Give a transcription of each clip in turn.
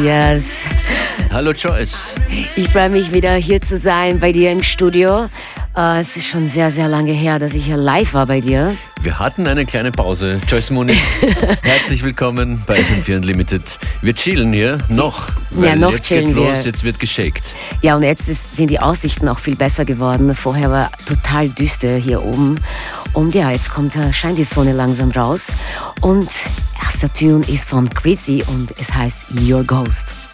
Hallo Matthias. Hallo Joyce. Ich freue mich wieder hier zu sein bei dir im Studio. Uh, es ist schon sehr, sehr lange her, dass ich hier live war bei dir. Wir hatten eine kleine Pause. Joyce Moni, herzlich willkommen bei FM4 Unlimited. Wir chillen hier noch. ja, noch jetzt chillen geht's wir. los, jetzt wird geshaked. Ja, und jetzt ist, sind die Aussichten auch viel besser geworden. Vorher war total düster hier oben. Und ja, jetzt kommt, scheint die Sonne langsam raus. Und erster Tune ist von Chrissy und es heißt Your Ghost.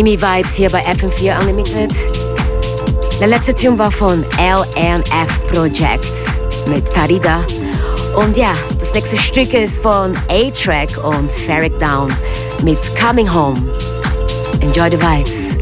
Dreamy Vibes hier bei FM4 Unlimited. Der letzte Tune war von LNF Project mit Tarida. Und ja, das nächste Stück ist von A-Track und Ferric Down mit Coming Home. Enjoy the vibes.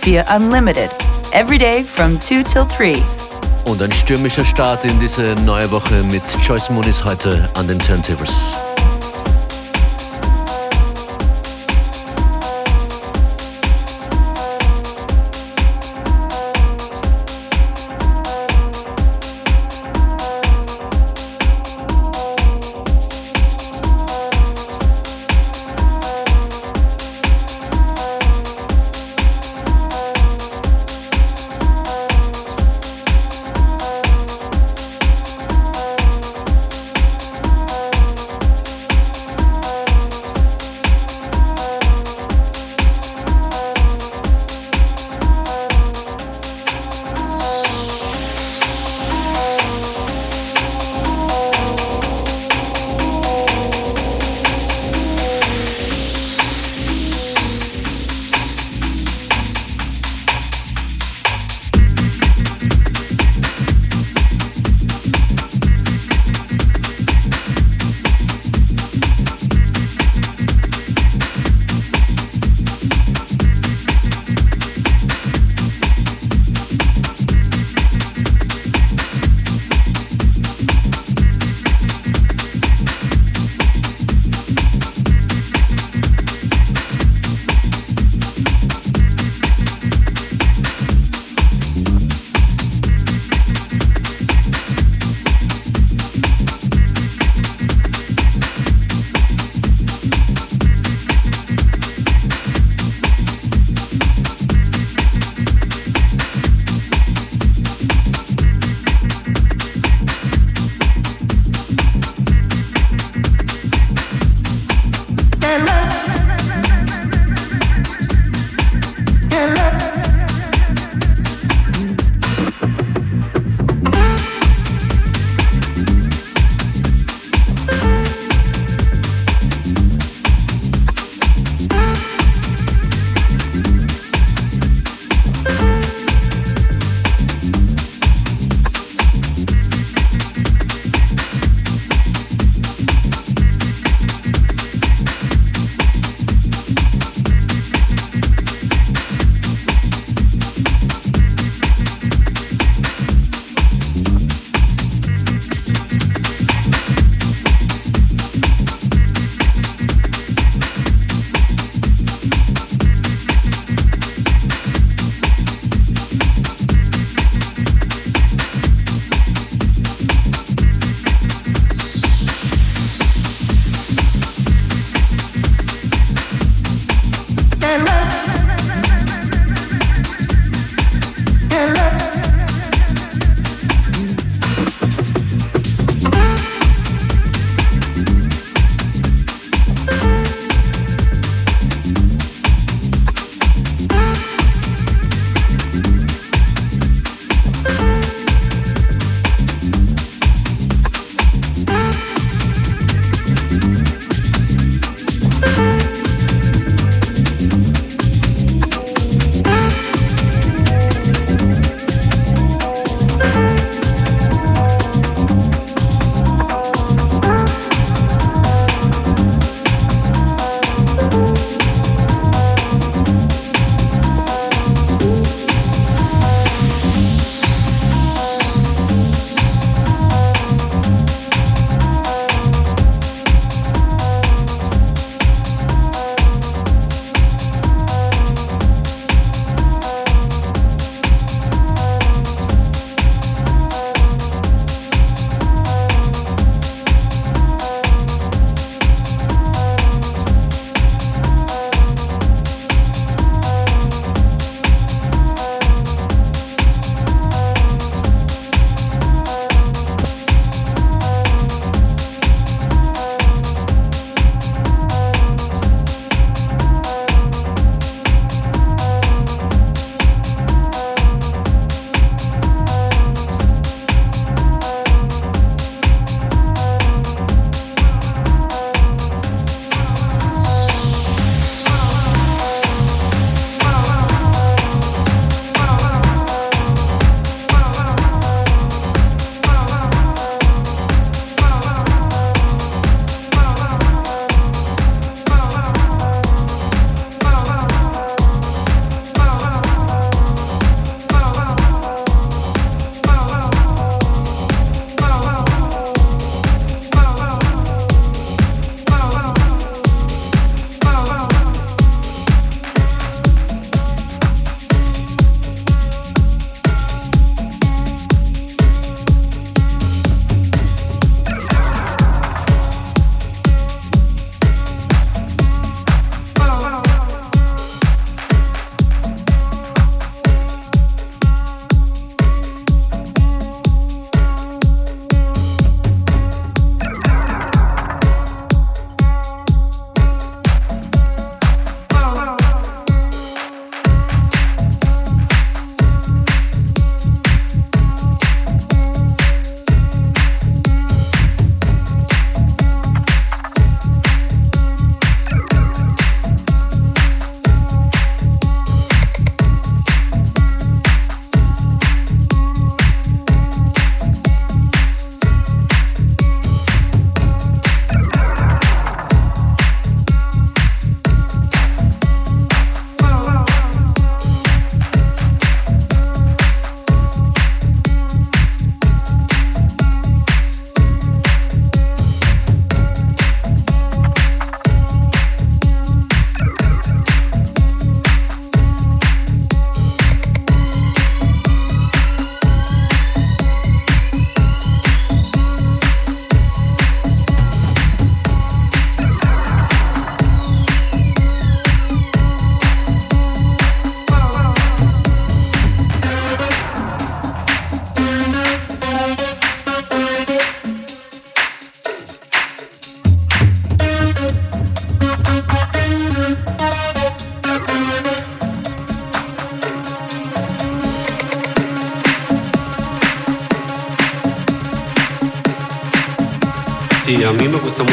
FM4 Unlimited. Every day from 2 till 3. Und ein stürmischer Start in diese neue Woche mit Joyce Moonis heute an den Turntables.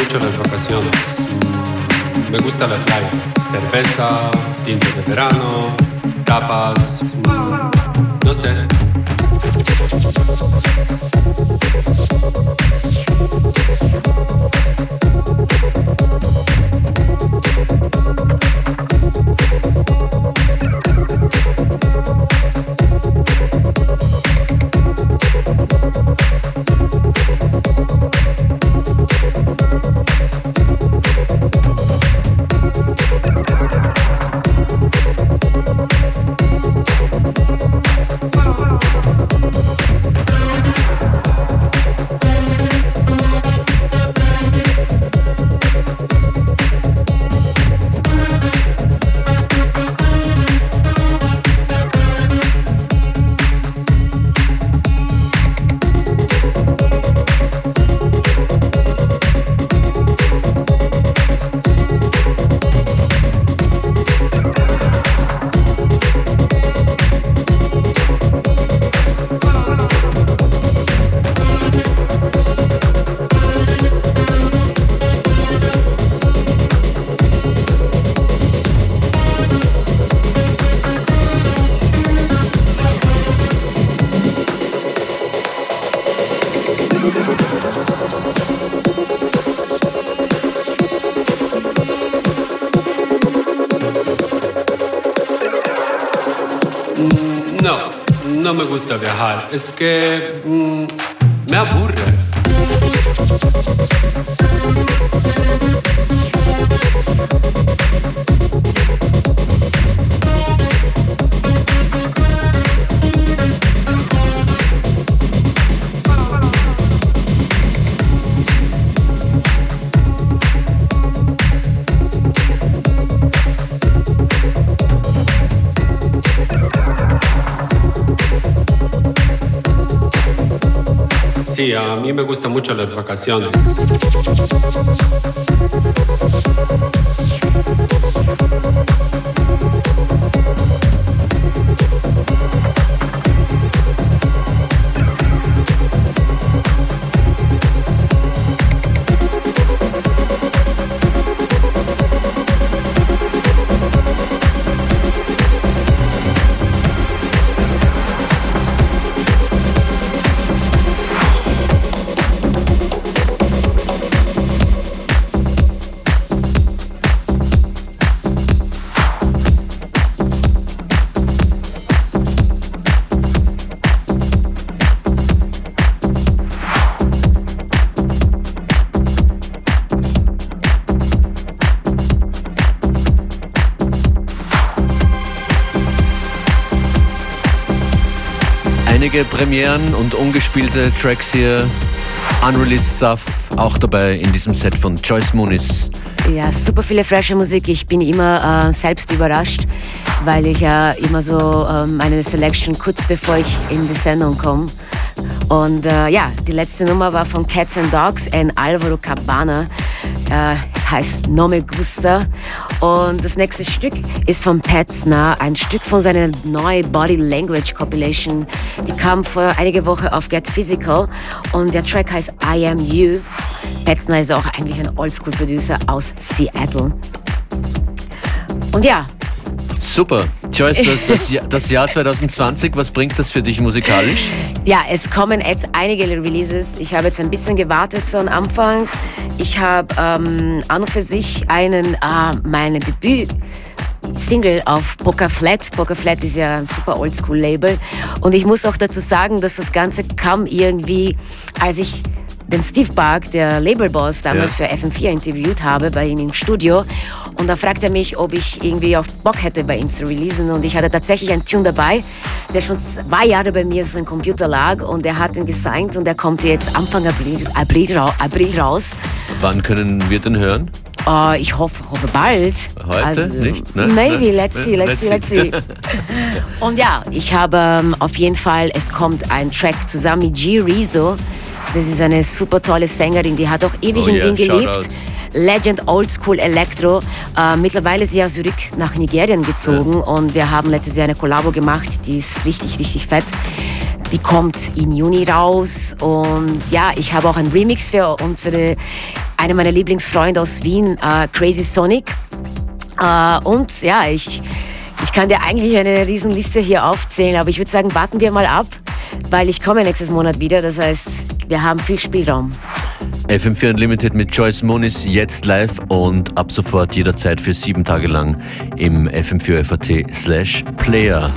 Mucho las vacaciones. Me gusta la playa. Cerveza, tinto de verano, tapas. No me gusta viajar. Es A mí me gustan mucho las vacaciones. Einige Premieren und ungespielte Tracks hier, unreleased Stuff, auch dabei in diesem Set von Joyce Muniz. Ja, super viele frische Musik. Ich bin immer äh, selbst überrascht, weil ich ja immer so äh, meine Selection kurz bevor ich in die Sendung komme. Und äh, ja, die letzte Nummer war von Cats and Dogs in Alvaro Cabana. Äh, es heißt No Me Gusta. Und das nächste Stück ist von Petzner, ein Stück von seiner neuen Body Language Compilation. Die kam vor einige Wochen auf Get Physical und der Track heißt I Am You. Petzner ist auch eigentlich ein Oldschool-Producer aus Seattle. Und ja, Super. Joyce, das, das, Jahr, das Jahr 2020, was bringt das für dich musikalisch? Ja, es kommen jetzt einige Releases. Ich habe jetzt ein bisschen gewartet so am Anfang. Ich habe ähm, an und für sich einen, äh, meine Debüt. Single auf Poker Flat. Poker Flat ist ja ein super Oldschool-Label. Und ich muss auch dazu sagen, dass das Ganze kam irgendwie, als ich den Steve Bark, der Labelboss, damals Ja. für FM4 interviewt habe bei ihm im Studio. Und da fragte er mich, ob ich irgendwie auf Bock hätte, bei ihm zu releasen. Und ich hatte tatsächlich einen Tune dabei, der schon zwei Jahre bei mir so im Computer lag. Und er hat ihn gesigned und der kommt jetzt Anfang April, April, April raus. Wann können wir den hören? Äh, ich hoffe, hoffe bald. Heute? Nicht, ne? Maybe, Ne? let's see, let's see, let's see. Und ja, ich habe ähm, auf jeden Fall, es kommt ein Track zusammen mit G. Rizzo. Das ist eine super tolle Sängerin, die hat auch ewig Oh in yeah, Wien gelebt. out. Legend Old School Electro. Äh, mittlerweile ist sie ja zurück nach Nigerien gezogen und wir haben letztes Jahr eine Kollabo gemacht, die ist richtig, richtig fett. Die kommt im Juni raus und ja, ich habe auch einen Remix für unsere, eine meiner Lieblingsfreunde aus Wien, äh, Crazy Sonic. Äh, und ja, ich, ich kann dir eigentlich eine Riesenliste hier aufzählen, aber ich würde sagen, warten wir mal ab, weil ich komme nächstes Monat wieder. Das heißt, wir haben viel Spielraum. FM4 Unlimited mit Joyce Moniz jetzt live und ab sofort jederzeit für sieben Tage lang im FM4 FAT slash Player.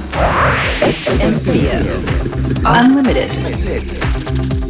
FM4 Unlimited.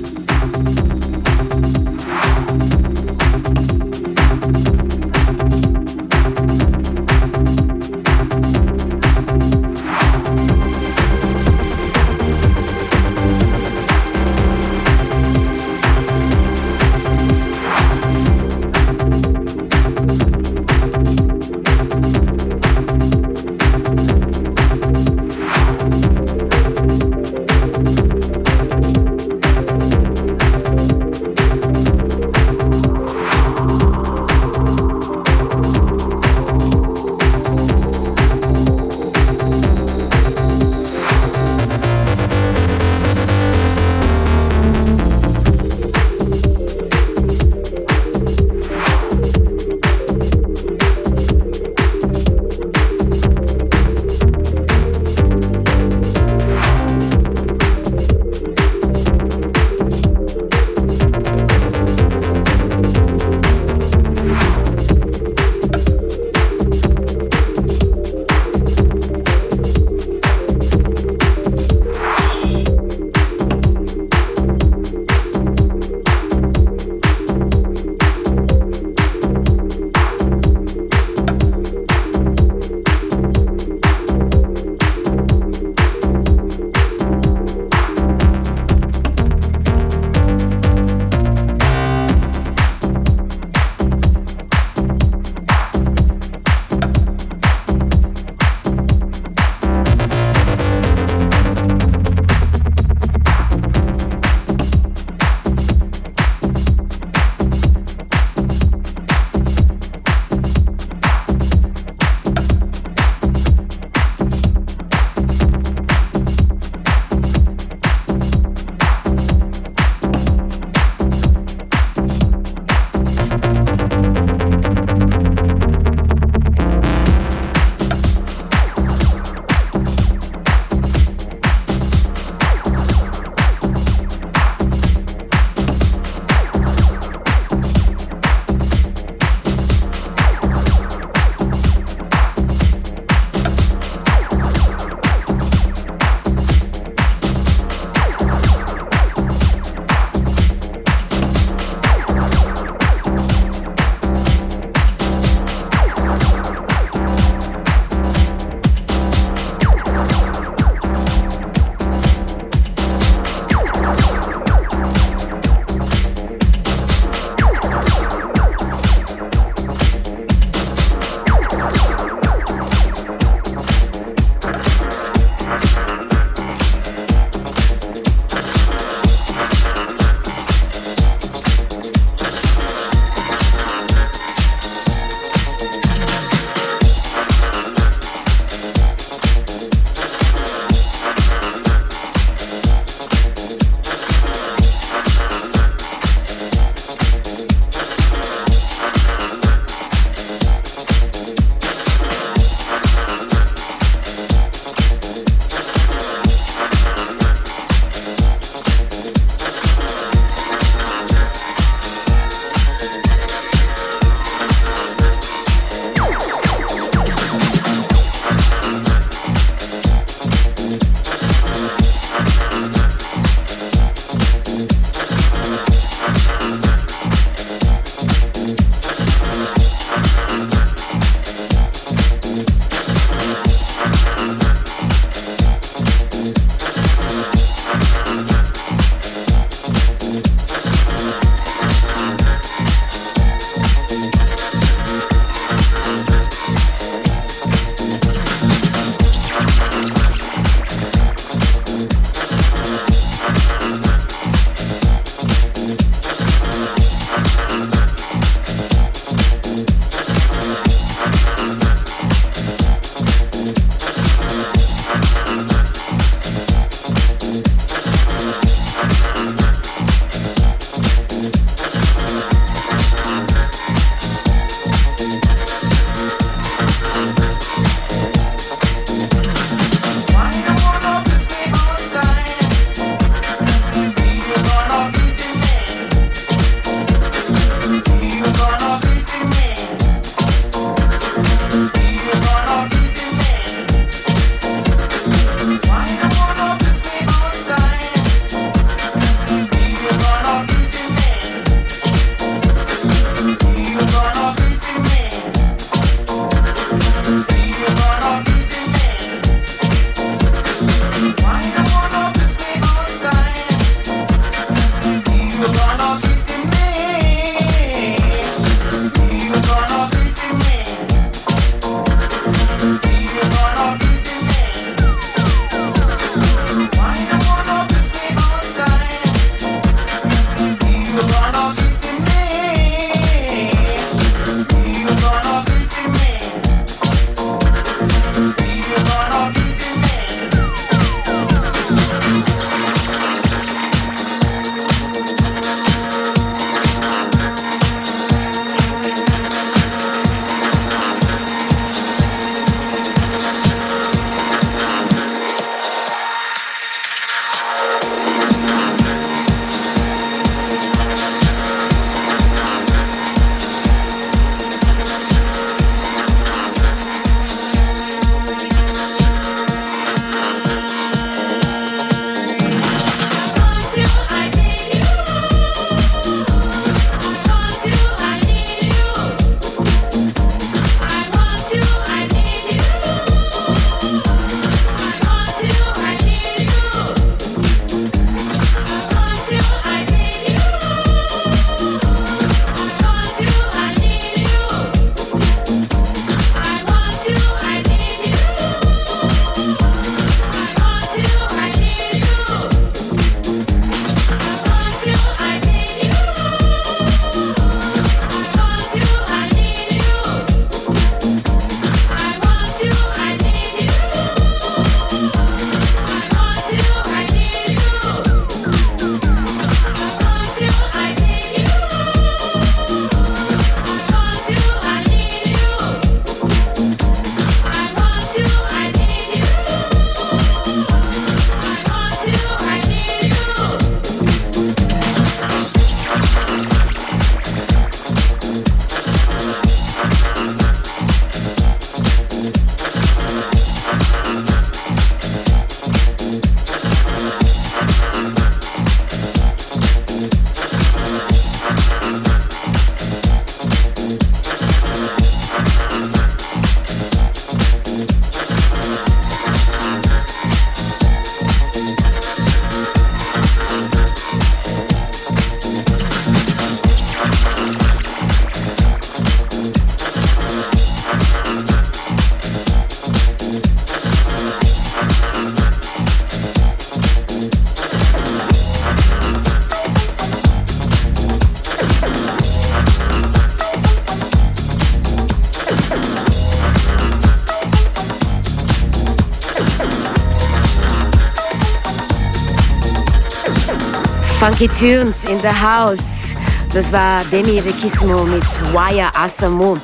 Funky Tunes in the House. Das war Demi Requissimo mit Waya Asamo.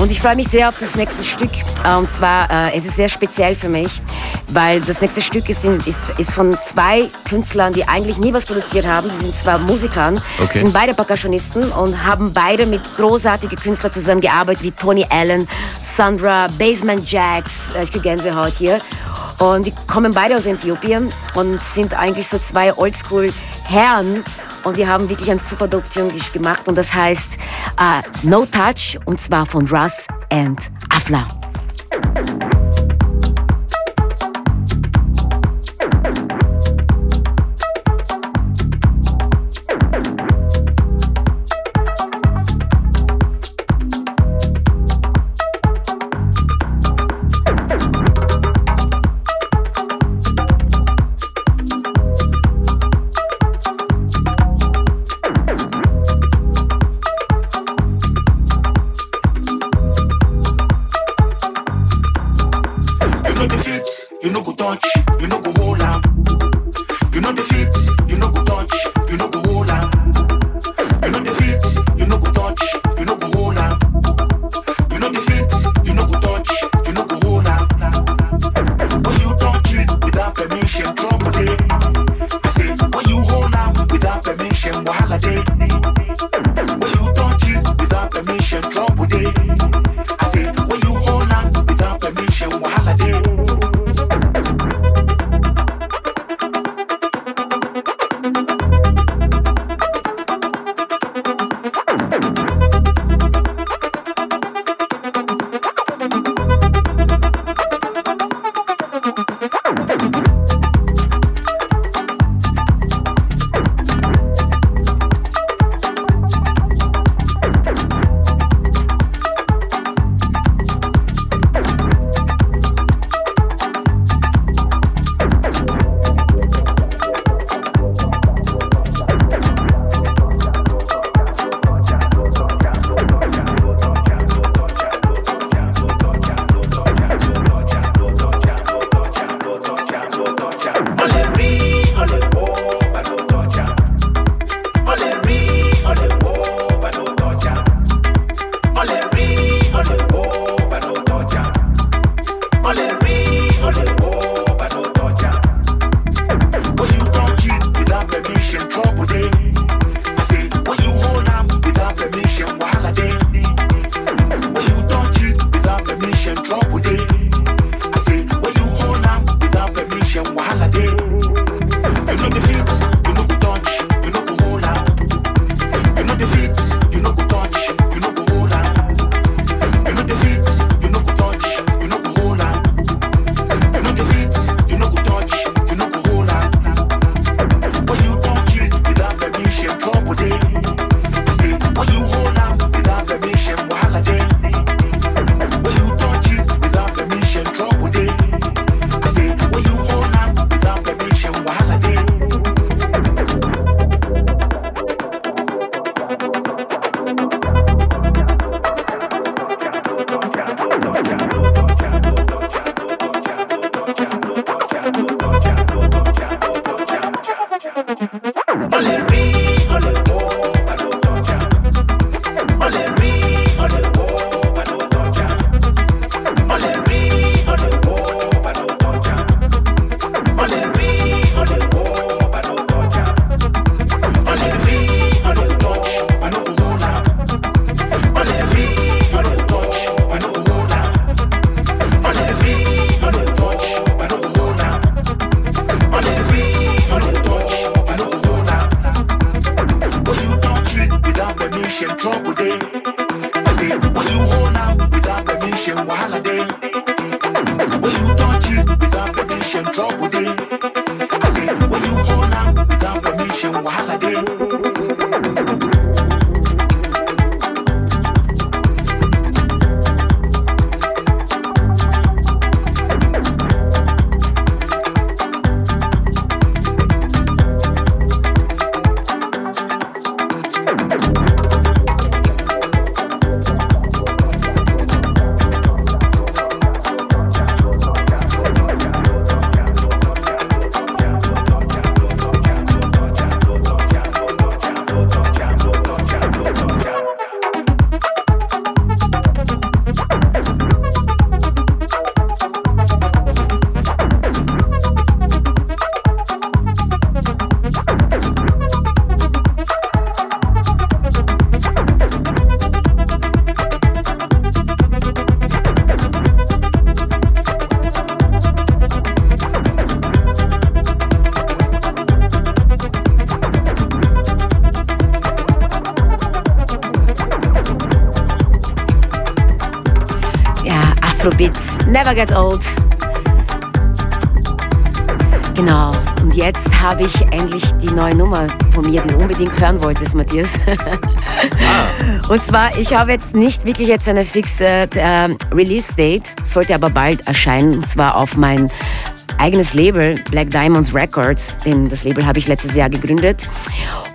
Und ich freue mich sehr auf das nächste Stück. Und zwar, äh, es ist sehr speziell für mich, weil das nächste Stück ist, ist, ist von zwei Künstlern, die eigentlich nie was produziert haben. Sie sind zwar Musikern, okay. sind beide Percussionisten und haben beide mit großartigen Künstlern zusammengearbeitet, wie Tony Allen, Sandra, Basement Jacks, äh, ich kriege Gänsehaut hier. Und die kommen beide aus Äthiopien und sind eigentlich so zwei Oldschool-Herren. Und die haben wirklich ein super dope Tune gemacht. Und das heißt uh, No Touch und zwar von Russ and Afla. Afrobeat never gets old. Genau, und jetzt habe ich endlich die neue Nummer von mir, die du unbedingt hören wolltest, Matthias. ah. Und zwar, ich habe jetzt nicht wirklich jetzt eine fixe äh, Release-Date, sollte aber bald erscheinen, und zwar auf mein eigenes Label, Black Diamonds Records. Den, das Label habe ich letztes Jahr gegründet.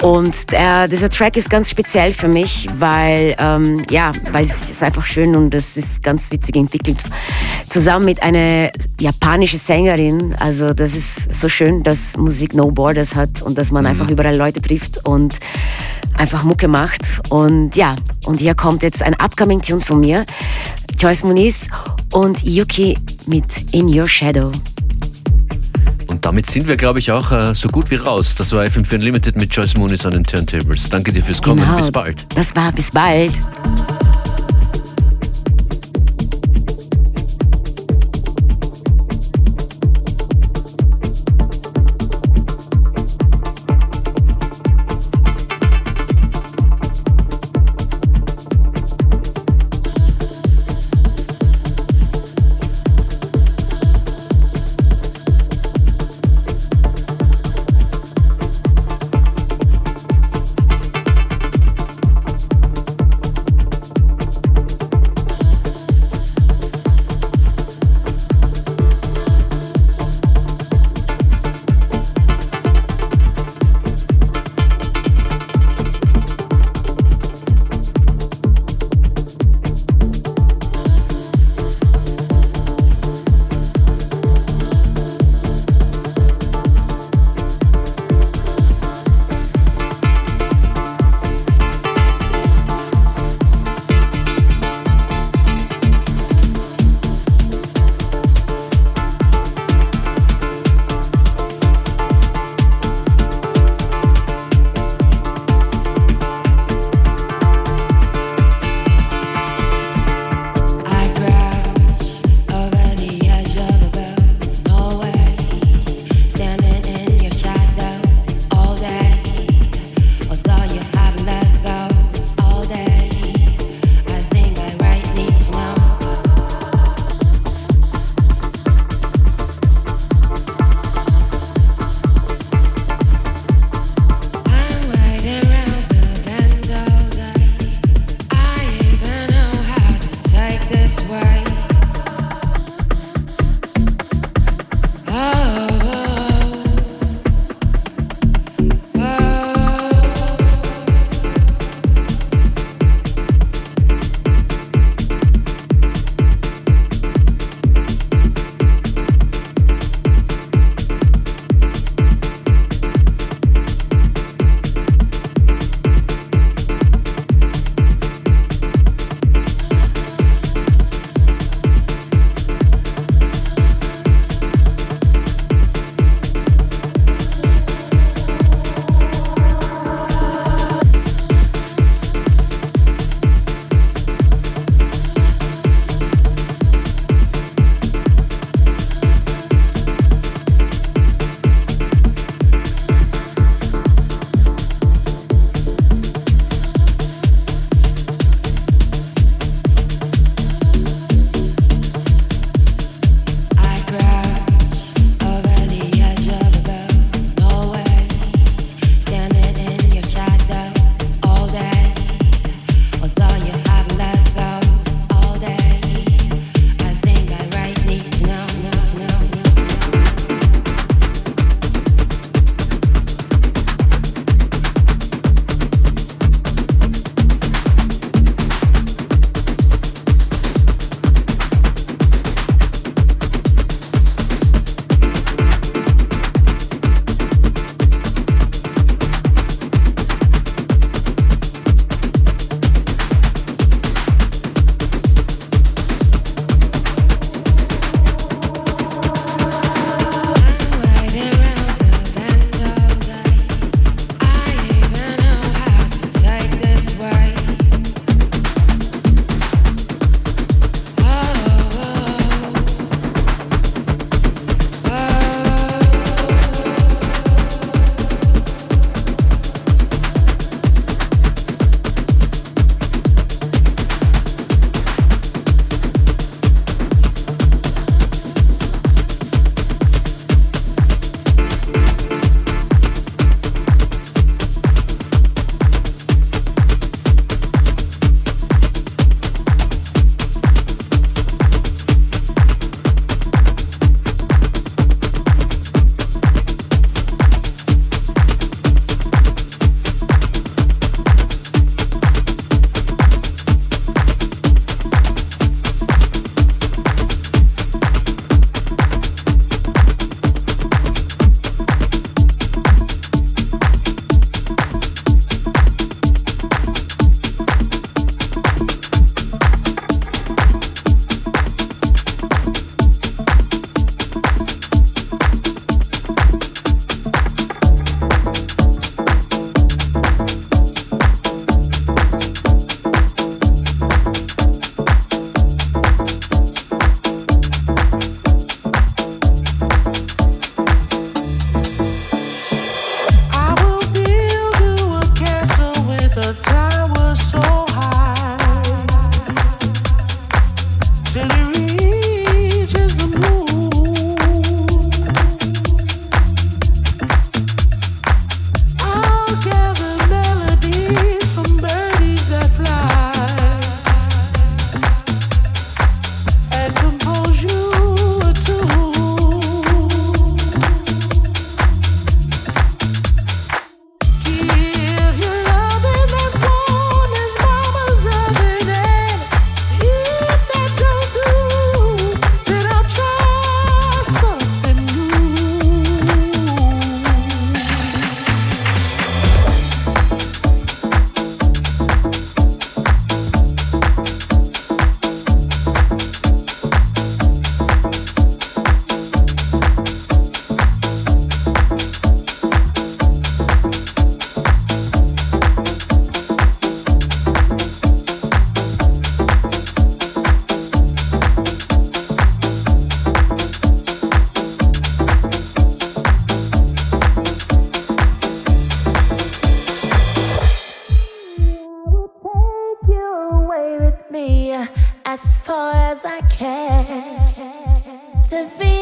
Und äh, dieser Track ist ganz speziell für mich, weil, ähm, ja, weil es ist einfach schön und es ist ganz witzig entwickelt. Zusammen mit einer japanischen Sängerin. Also das ist so schön, dass Musik No Borders hat und dass man mhm. einfach überall Leute trifft und einfach Mucke macht. Und ja, und hier kommt jetzt ein Upcoming Tune von mir. Joyce Muniz und Yuki mit In Your Shadow. Und damit sind wir, glaube ich, auch äh, so gut wie raus. Das war FM4 Unlimited mit Joyce Moonis an den Turntables. Danke dir fürs Kommen. Genau, bis bald. Das war bis bald. to feel